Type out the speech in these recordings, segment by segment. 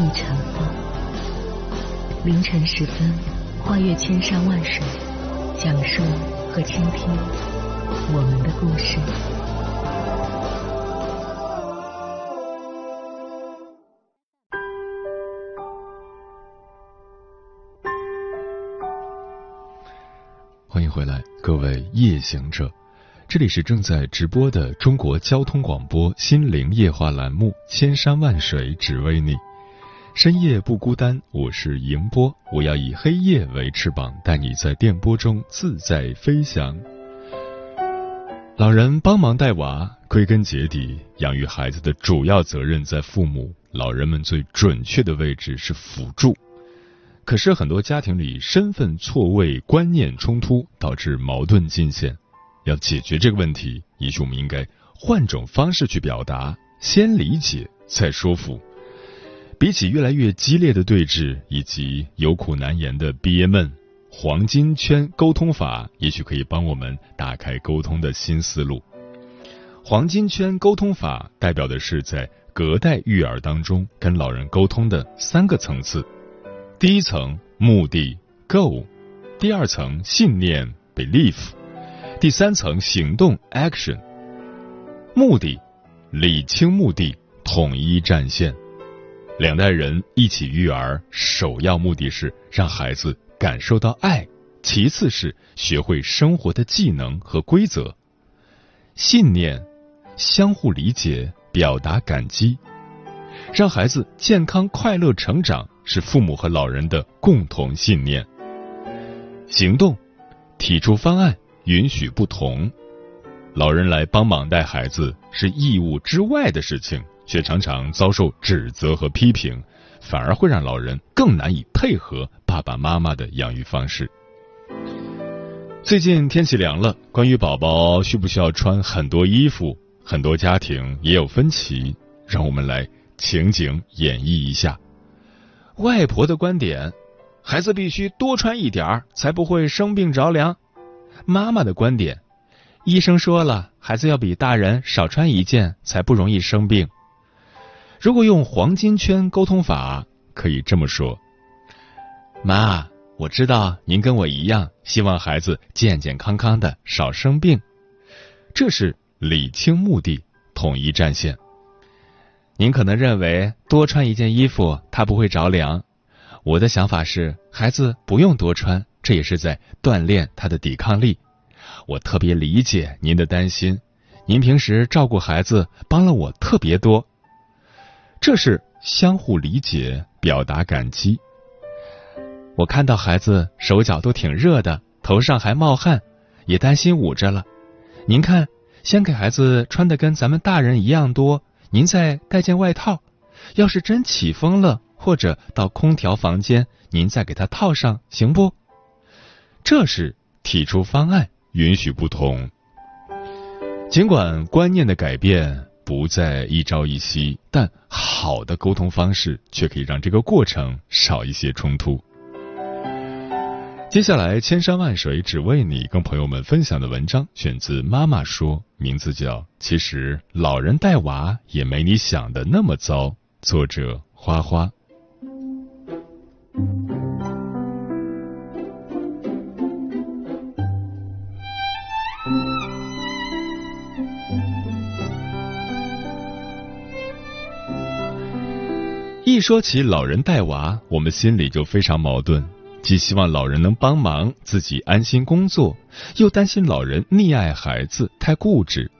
一尘风。凌晨时分，跨越千山万水，讲述和倾听我们的故事。欢迎回来，各位夜行者，这里是正在直播的中国交通广播心灵夜话栏目《千山万水只为你》，深夜不孤单，我是迎波，我要以黑夜为翅膀，带你在电波中自在飞翔。老人帮忙带娃，归根结底，养育孩子的主要责任在父母，老人们最准确的位置是辅助。可是很多家庭里身份错位、观念冲突，导致矛盾进现。要解决这个问题，也许我们应该换种方式去表达，先理解再说服。比起越来越激烈的对峙以及有苦难言的憋闷，黄金圈沟通法也许可以帮我们打开沟通的新思路。黄金圈沟通法代表的是在隔代育儿当中跟老人沟通的三个层次。第一层目的 （Go），第二层信念 belief，第三层行动 action。目的理清目的，统一战线。两代人一起育儿，首要目的是让孩子感受到爱，其次是学会生活的技能和规则。信念相互理解，表达感激，让孩子健康快乐成长。是父母和老人的共同信念。行动，提出方案，允许不同。老人来帮忙带孩子是义务之外的事情，却常常遭受指责和批评，反而会让老人更难以配合爸爸妈妈的养育方式。最近天气凉了，关于宝宝需不需要穿很多衣服，很多家庭也有分歧。让我们来情景演绎一下。外婆的观点：孩子必须多穿一点儿，才不会生病着凉。妈妈的观点：医生说了，孩子要比大人少穿一件，才不容易生病。如果用黄金圈沟通法，可以这么说：妈，我知道您跟我一样，希望孩子健健康康的，少生病。这是理清目的，统一战线。您可能认为多穿一件衣服他不会着凉，我的想法是孩子不用多穿，这也是在锻炼他的抵抗力。我特别理解您的担心，您平时照顾孩子帮了我特别多，这是相互理解，表达感激。我看到孩子手脚都挺热的，头上还冒汗，也担心捂着了。您看，先给孩子穿的跟咱们大人一样多。您再带件外套，要是真起风了，或者到空调房间，您再给他套上，行不？这是提出方案，允许不同。尽管观念的改变不再一朝一夕，但好的沟通方式却可以让这个过程少一些冲突。接下来，千山万水只为你，跟朋友们分享的文章选自妈妈说，名字叫《其实老人带娃也没你想的那么糟》，作者花花。说起老人带娃，我们心里就非常矛盾。既希望老人能帮忙，自己安心工作，又担心老人溺爱孩子太固执，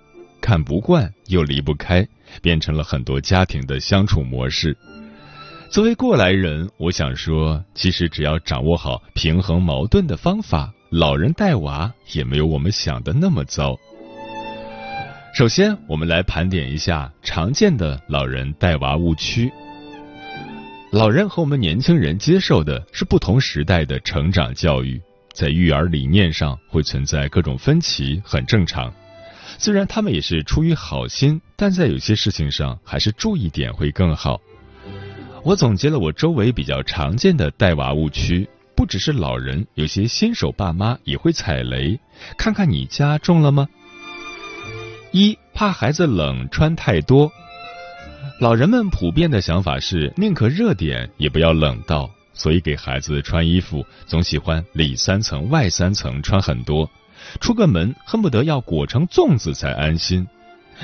看不惯又离不开，变成了很多家庭的相处模式。作为过来人，我想说，其实只要掌握好平衡矛盾的方法，老人带娃也没有我们想的那么糟。首先，我们来盘点一下常见的老人带娃误区。老人和我们年轻人接受的是不同时代的成长教育，在育儿理念上会存在各种分歧，很正常。虽然他们也是出于好心，但在有些事情上还是注意点会更好。我总结了我周围比较常见的带娃误区，不只是老人，有些新手爸妈也会踩雷。看看你家中了吗？一怕孩子冷穿太多，老人们普遍的想法是宁可热点也不要冷到，所以给孩子穿衣服总喜欢里三层外三层穿很多，出个门恨不得要裹成粽子才安心。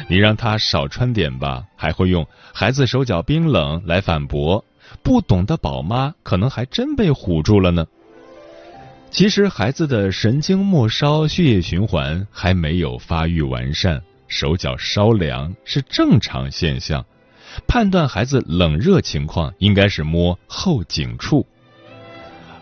你让他少穿点吧，还会用孩子手脚冰冷来反驳，不懂的宝妈可能还真被唬住了呢。其实孩子的神经末梢血液循环还没有发育完善。手脚稍凉是正常现象，判断孩子冷热情况应该是摸后颈处。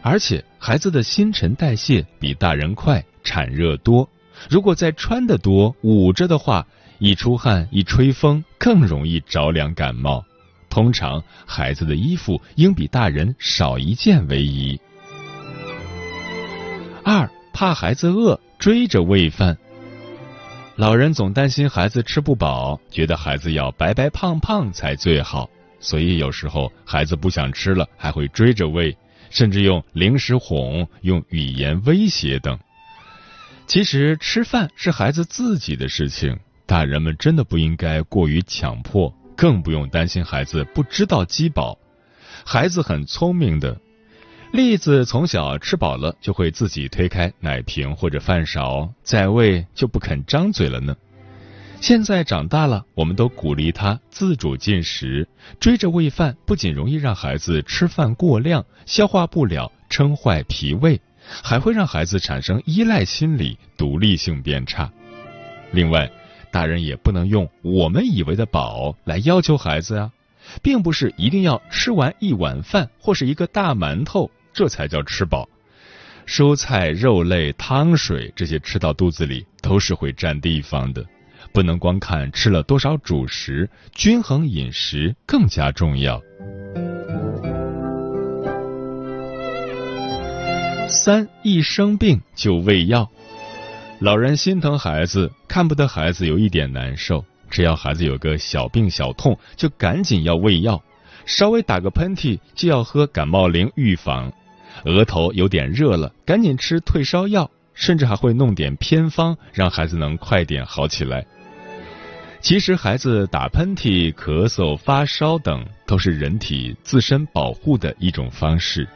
而且孩子的新陈代谢比大人快，产热多，如果再穿的多捂着的话，一出汗一吹风更容易着凉感冒。通常孩子的衣服应比大人少一件为宜。二怕孩子饿，追着喂饭。老人总担心孩子吃不饱，觉得孩子要白白胖胖才最好，所以有时候孩子不想吃了，还会追着喂，甚至用零食哄、用语言威胁等。其实吃饭是孩子自己的事情，大人们真的不应该过于强迫，更不用担心孩子不知道饥饱。孩子很聪明的。栗子从小吃饱了就会自己推开奶瓶或者饭勺，再喂就不肯张嘴了呢。现在长大了，我们都鼓励他自主进食，追着喂饭不仅容易让孩子吃饭过量、消化不了、撑坏脾胃，还会让孩子产生依赖心理、独立性变差。另外，大人也不能用我们以为的饱来要求孩子啊，并不是一定要吃完一碗饭或是一个大馒头。这才叫吃饱，蔬菜、肉类、汤水这些吃到肚子里都是会占地方的，不能光看吃了多少主食，均衡饮食更加重要。三一生病就喂药，老人心疼孩子，看不得孩子有一点难受，只要孩子有个小病小痛，就赶紧要喂药，稍微打个喷嚏就要喝感冒灵预防。额头有点热了，赶紧吃退烧药，甚至还会弄点偏方，让孩子能快点好起来。其实，孩子打喷嚏、咳嗽、发烧等都是人体自身保护的一种方式。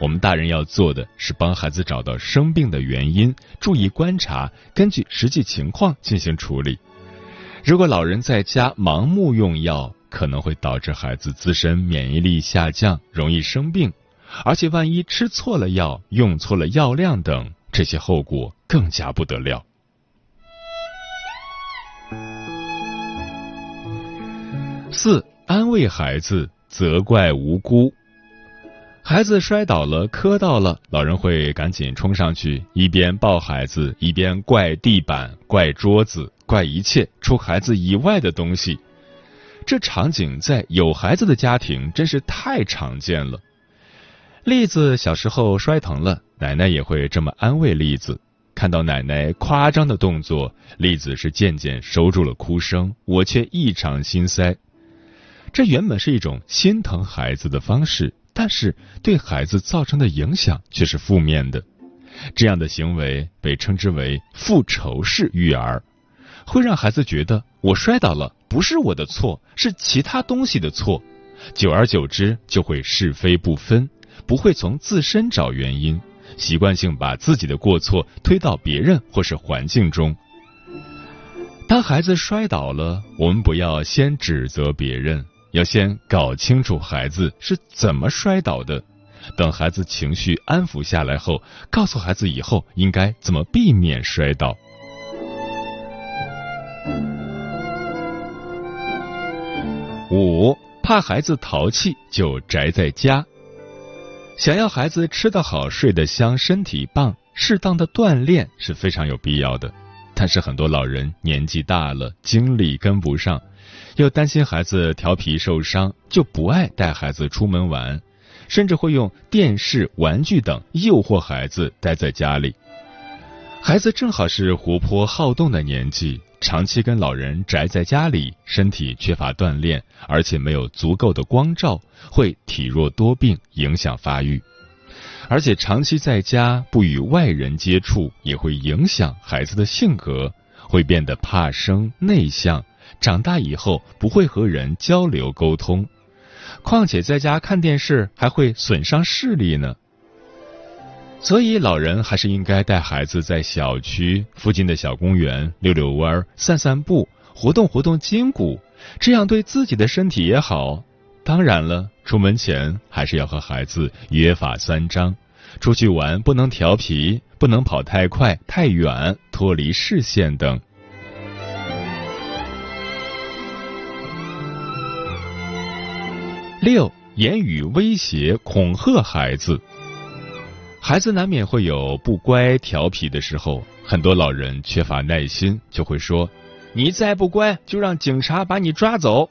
我们大人要做的是帮孩子找到生病的原因，注意观察，根据实际情况进行处理。如果老人在家盲目用药，可能会导致孩子自身免疫力下降，容易生病。而且万一吃错了药、用错了药量等，这些后果更加不得了。四、安慰孩子，责怪无辜。孩子摔倒了、磕到了，老人会赶紧冲上去，一边抱孩子，一边怪地板、怪桌子、怪一切除孩子以外的东西。这场景在有孩子的家庭真是太常见了。栗子小时候摔疼了，奶奶也会这么安慰栗子。看到奶奶夸张的动作，栗子是渐渐收住了哭声，我却异常心塞。这原本是一种心疼孩子的方式，但是对孩子造成的影响却是负面的。这样的行为被称之为复仇式育儿，会让孩子觉得我摔倒了不是我的错，是其他东西的错，久而久之就会是非不分。不会从自身找原因，习惯性把自己的过错推到别人或是环境中。当孩子摔倒了，我们不要先指责别人，要先搞清楚孩子是怎么摔倒的。等孩子情绪安抚下来后，告诉孩子以后应该怎么避免摔倒。五怕孩子淘气，就宅在家。想要孩子吃得好、睡得香、身体棒，适当的锻炼是非常有必要的。但是很多老人年纪大了，精力跟不上，又担心孩子调皮受伤，就不爱带孩子出门玩，甚至会用电视、玩具等诱惑孩子待在家里。孩子正好是活泼好动的年纪，长期跟老人宅在家里，身体缺乏锻炼，而且没有足够的光照，会体弱多病，影响发育。而且长期在家不与外人接触，也会影响孩子的性格，会变得怕生、内向，长大以后不会和人交流沟通。况且在家看电视还会损伤视力呢。所以，老人还是应该带孩子在小区附近的小公园溜溜弯、散散步，活动活动筋骨，这样对自己的身体也好。当然了，出门前还是要和孩子约法三章：出去玩不能调皮，不能跑太快、太远，脱离视线等。六、言语威胁、恐吓孩子。孩子难免会有不乖、调皮的时候，很多老人缺乏耐心，就会说：“你再不乖，就让警察把你抓走，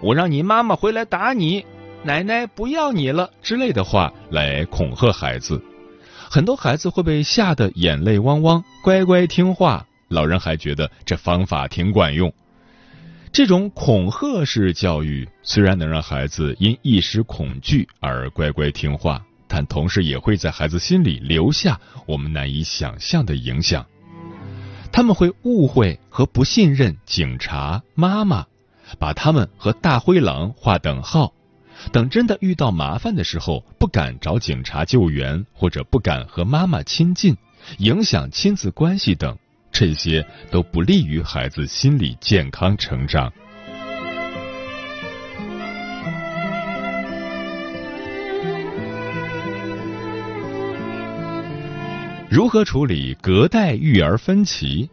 我让你妈妈回来打你，奶奶不要你了”之类的话来恐吓孩子。很多孩子会被吓得眼泪汪汪，乖乖听话，老人还觉得这方法挺管用。这种恐吓式教育虽然能让孩子因一时恐惧而乖乖听话。但同时也会在孩子心里留下我们难以想象的影响。他们会误会和不信任警察、妈妈，把他们和大灰狼划等号。等真的遇到麻烦的时候，不敢找警察救援，或者不敢和妈妈亲近，影响亲子关系等，这些都不利于孩子心理健康成长。如何处理隔代育儿分歧？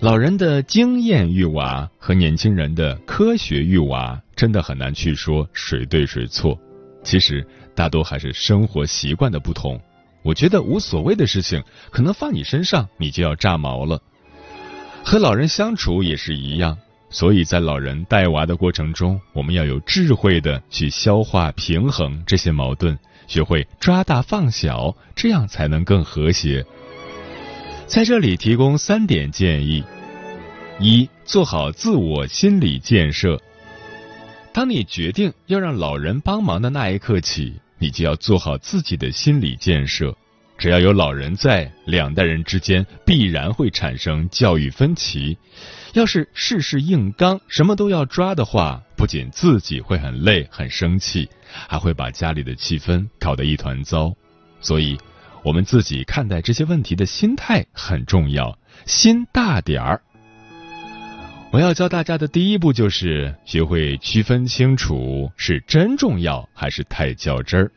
老人的经验育娃和年轻人的科学育娃，真的很难去说谁对谁错。其实大多还是生活习惯的不同。我觉得无所谓的事情，可能放你身上，你就要炸毛了。和老人相处也是一样，所以在老人带娃的过程中，我们要有智慧的去消化、平衡这些矛盾。学会抓大放小，这样才能更和谐。在这里提供三点建议：一、做好自我心理建设。当你决定要让老人帮忙的那一刻起，你就要做好自己的心理建设。只要有老人在，两代人之间必然会产生教育分歧。要是事事硬刚，什么都要抓的话，不仅自己会很累、很生气，还会把家里的气氛搞得一团糟。所以，我们自己看待这些问题的心态很重要，心大点儿。我要教大家的第一步就是学会区分清楚是真重要还是太较真儿。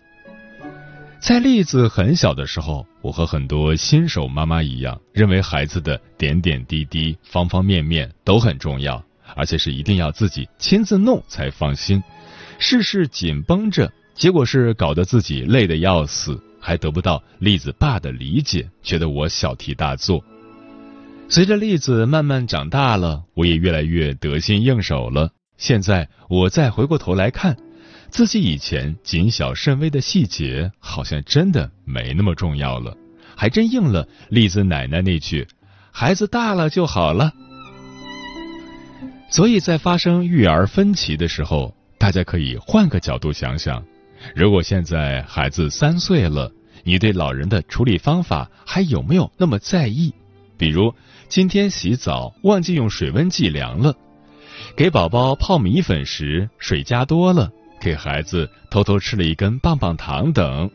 在栗子很小的时候，我和很多新手妈妈一样，认为孩子的点点滴滴、方方面面都很重要，而且是一定要自己亲自弄才放心。事事紧绷着，结果是搞得自己累得要死，还得不到栗子爸的理解，觉得我小题大做。随着栗子慢慢长大了，我也越来越得心应手了。现在我再回过头来看。自己以前谨小慎微的细节，好像真的没那么重要了，还真应了栗子奶奶那句：“孩子大了就好了。”所以在发生育儿分歧的时候，大家可以换个角度想想：如果现在孩子三岁了，你对老人的处理方法还有没有那么在意？比如今天洗澡忘记用水温计量了，给宝宝泡米粉时水加多了。给孩子偷偷吃了一根棒棒糖等，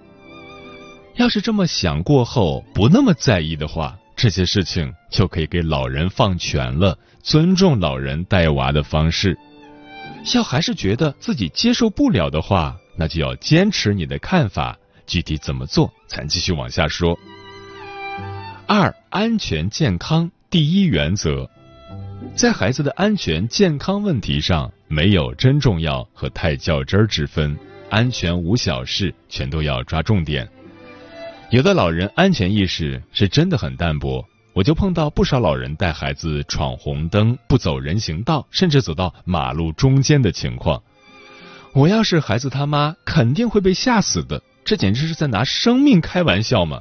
要是这么想过后不那么在意的话，这些事情就可以给老人放权了，尊重老人带娃的方式。要还是觉得自己接受不了的话，那就要坚持你的看法，具体怎么做，咱继续往下说。二、安全健康第一原则。在孩子的安全健康问题上，没有真重要和太较真儿之分，安全无小事，全都要抓重点。有的老人安全意识是真的很淡薄，我就碰到不少老人带孩子闯红灯、不走人行道，甚至走到马路中间的情况。我要是孩子他妈，肯定会被吓死的。这简直是在拿生命开玩笑嘛！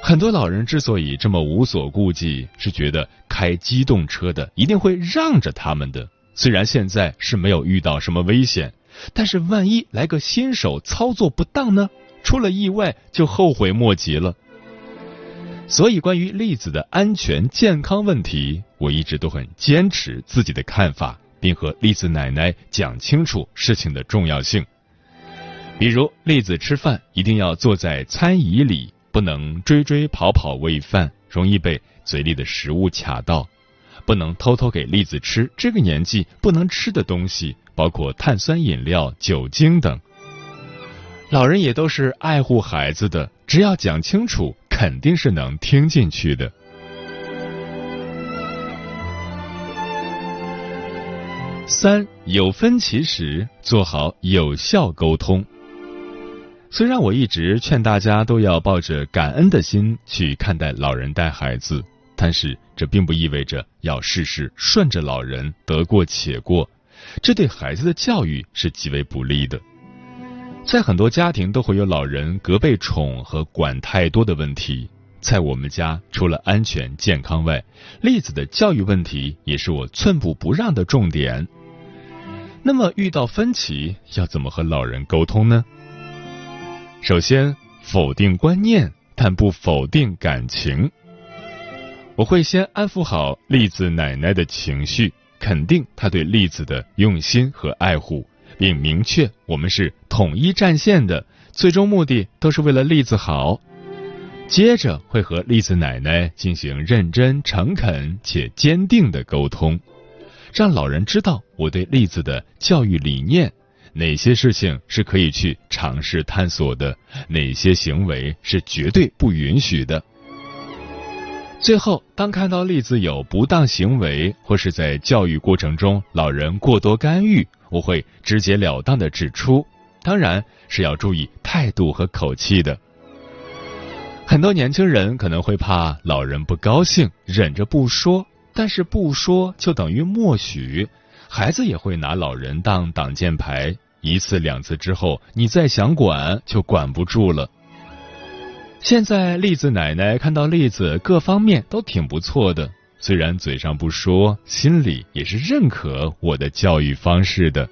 很多老人之所以这么无所顾忌，是觉得开机动车的一定会让着他们的。虽然现在是没有遇到什么危险，但是万一来个新手操作不当呢？出了意外就后悔莫及了。所以，关于栗子的安全健康问题，我一直都很坚持自己的看法，并和栗子奶奶讲清楚事情的重要性。比如，栗子吃饭一定要坐在餐椅里，不能追追跑跑喂饭，容易被嘴里的食物卡到；不能偷偷给栗子吃这个年纪不能吃的东西，包括碳酸饮料、酒精等。老人也都是爱护孩子的，只要讲清楚，肯定是能听进去的。三有分歧时，做好有效沟通。虽然我一直劝大家都要抱着感恩的心去看待老人带孩子，但是这并不意味着要事事顺着老人得过且过，这对孩子的教育是极为不利的。在很多家庭都会有老人隔辈宠和管太多的问题，在我们家除了安全健康外，栗子的教育问题也是我寸步不让的重点。那么遇到分歧要怎么和老人沟通呢？首先，否定观念，但不否定感情。我会先安抚好栗子奶奶的情绪，肯定她对栗子的用心和爱护，并明确我们是统一战线的，最终目的都是为了栗子好。接着会和栗子奶奶进行认真、诚恳且坚定的沟通，让老人知道我对栗子的教育理念。哪些事情是可以去尝试探索的？哪些行为是绝对不允许的？最后，当看到例子有不当行为，或是在教育过程中老人过多干预，我会直截了当的指出，当然是要注意态度和口气的。很多年轻人可能会怕老人不高兴，忍着不说，但是不说就等于默许，孩子也会拿老人当挡箭牌。一次两次之后，你再想管就管不住了。现在栗子奶奶看到栗子各方面都挺不错的，虽然嘴上不说，心里也是认可我的教育方式的。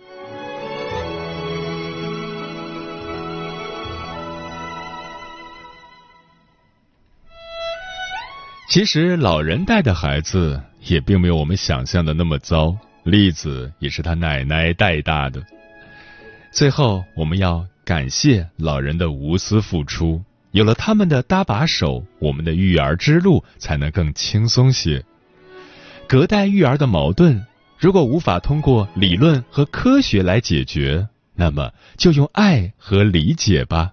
其实老人带的孩子也并没有我们想象的那么糟，栗子也是他奶奶带大的。最后，我们要感谢老人的无私付出，有了他们的搭把手，我们的育儿之路才能更轻松些。隔代育儿的矛盾，如果无法通过理论和科学来解决，那么就用爱和理解吧。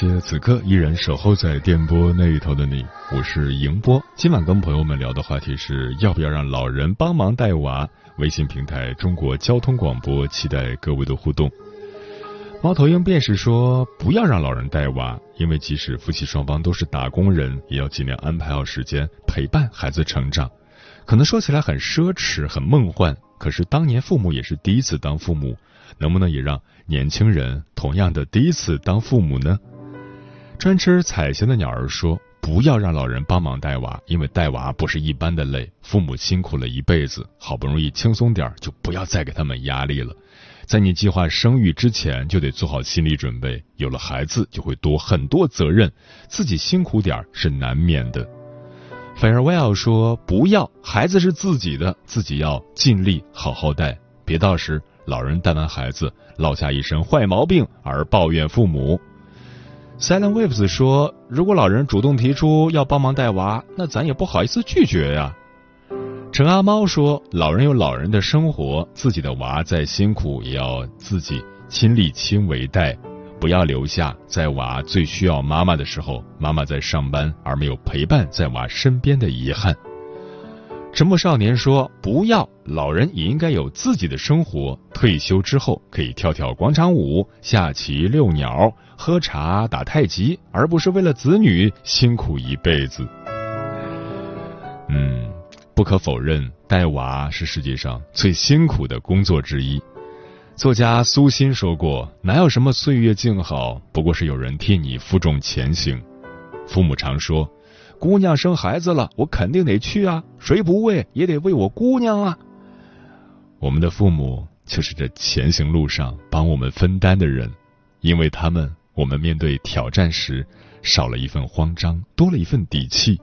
谢此刻依然守候在电波那一头的你，我是迎波。今晚跟朋友们聊的话题是要不要让老人帮忙带娃。微信平台中国交通广播，期待各位的互动。猫头鹰便是说不要让老人带娃，因为即使夫妻双方都是打工人，也要尽量安排好时间陪伴孩子成长。可能说起来很奢侈、很梦幻，可是当年父母也是第一次当父母，能不能也让年轻人同样的第一次当父母呢？专吃彩霞的鸟儿说：“不要让老人帮忙带娃，因为带娃不是一般的累。父母辛苦了一辈子，好不容易轻松点就不要再给他们压力了。在你计划生育之前，就得做好心理准备。有了孩子，就会多很多责任，自己辛苦点是难免的。” Farewell 说：“不要，孩子是自己的，自己要尽力好好带，别到时老人带完孩子落下一身坏毛病而抱怨父母。” Selen Waves 说：“如果老人主动提出要帮忙带娃，那咱也不好意思拒绝呀。”陈阿猫说：“老人有老人的生活，自己的娃再辛苦也要自己亲力亲为带，不要留下在娃最需要妈妈的时候，妈妈在上班而没有陪伴在娃身边的遗憾。”沉默少年说：“不要，老人也应该有自己的生活。退休之后可以跳跳广场舞、下棋、遛鸟、喝茶、打太极，而不是为了子女辛苦一辈子。”嗯，不可否认，带娃是世界上最辛苦的工作之一。作家苏欣说过：“哪有什么岁月静好，不过是有人替你负重前行。”父母常说。姑娘生孩子了，我肯定得去啊！谁不为也得为我姑娘啊！我们的父母就是这前行路上帮我们分担的人，因为他们，我们面对挑战时少了一份慌张，多了一份底气。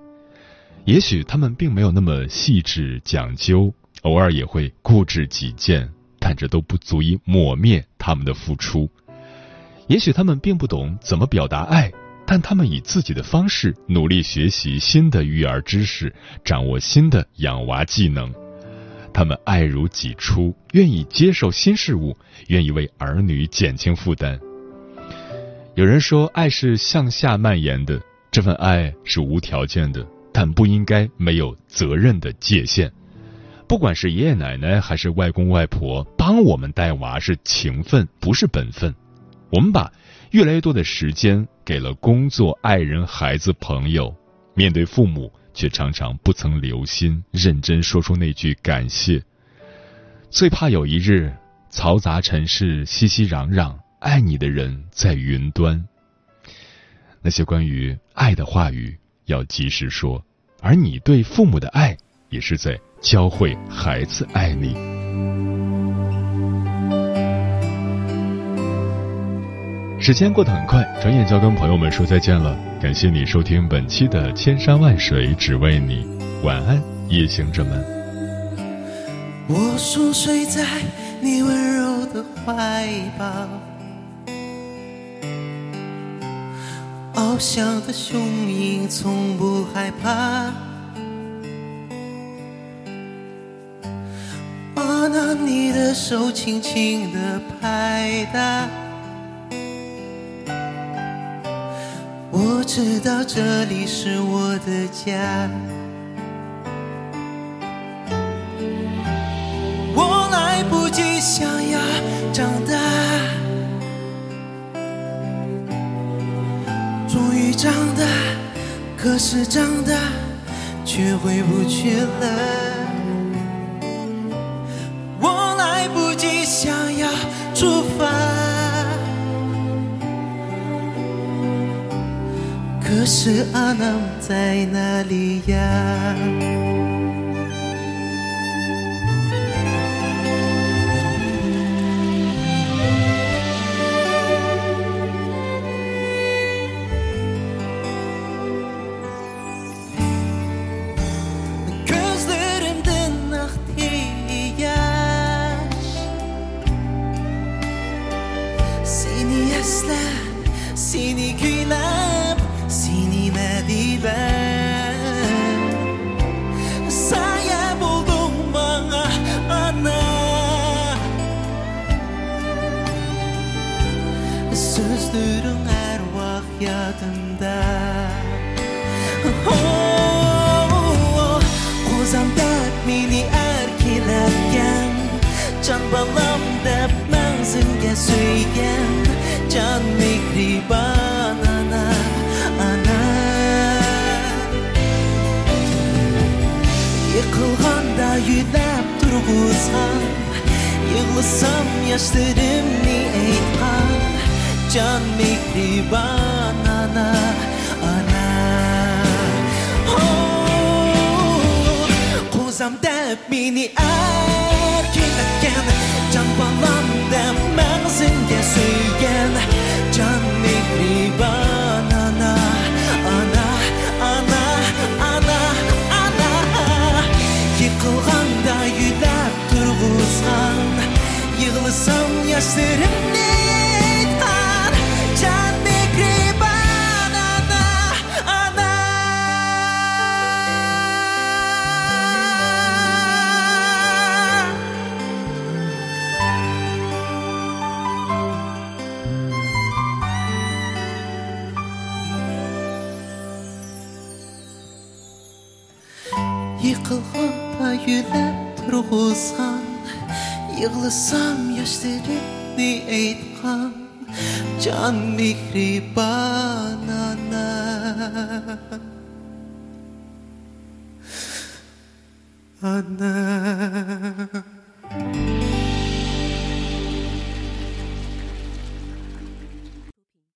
也许他们并没有那么细致讲究，偶尔也会固执己见，但这都不足以抹灭他们的付出。也许他们并不懂怎么表达爱。但他们以自己的方式努力学习新的育儿知识，掌握新的养娃技能。他们爱如己出，愿意接受新事物，愿意为儿女减轻负担。有人说，爱是向下蔓延的，这份爱是无条件的，但不应该没有责任的界限。不管是爷爷奶奶还是外公外婆，帮我们带娃是情分，不是本分。我们把。越来越多的时间给了工作、爱人、孩子、朋友，面对父母却常常不曾留心认真说出那句感谢。最怕有一日嘈杂尘世熙熙攘攘，爱你的人在云端。那些关于爱的话语要及时说，而你对父母的爱也是在教会孩子爱你。时间过得很快，转眼就要跟朋友们说再见了。感谢你收听本期的《千山万水只为你》，晚安，夜行者们。我熟睡在你温柔的怀抱，翱翔的雄鹰从不害怕。我拿你的手轻轻地拍打。知道这里是我的家，我来不及想要长大，终于长大，可是长大却回不去了。我来不及想要出发。是阿南在哪里呀？balam deb manzilga suygan jon mehribon ona ana yiqilganda yuzlab turg'izgan yig'lasam yoshlarimni aytgan jon mehribon ona ana qo'zam deb meni ay жан балам деп мәңгісіңге сүйген жан мехрибан ана ана ана ана ана қылғанда үйді тұрғызған Yığılsam yaşlarım ne? mi gripa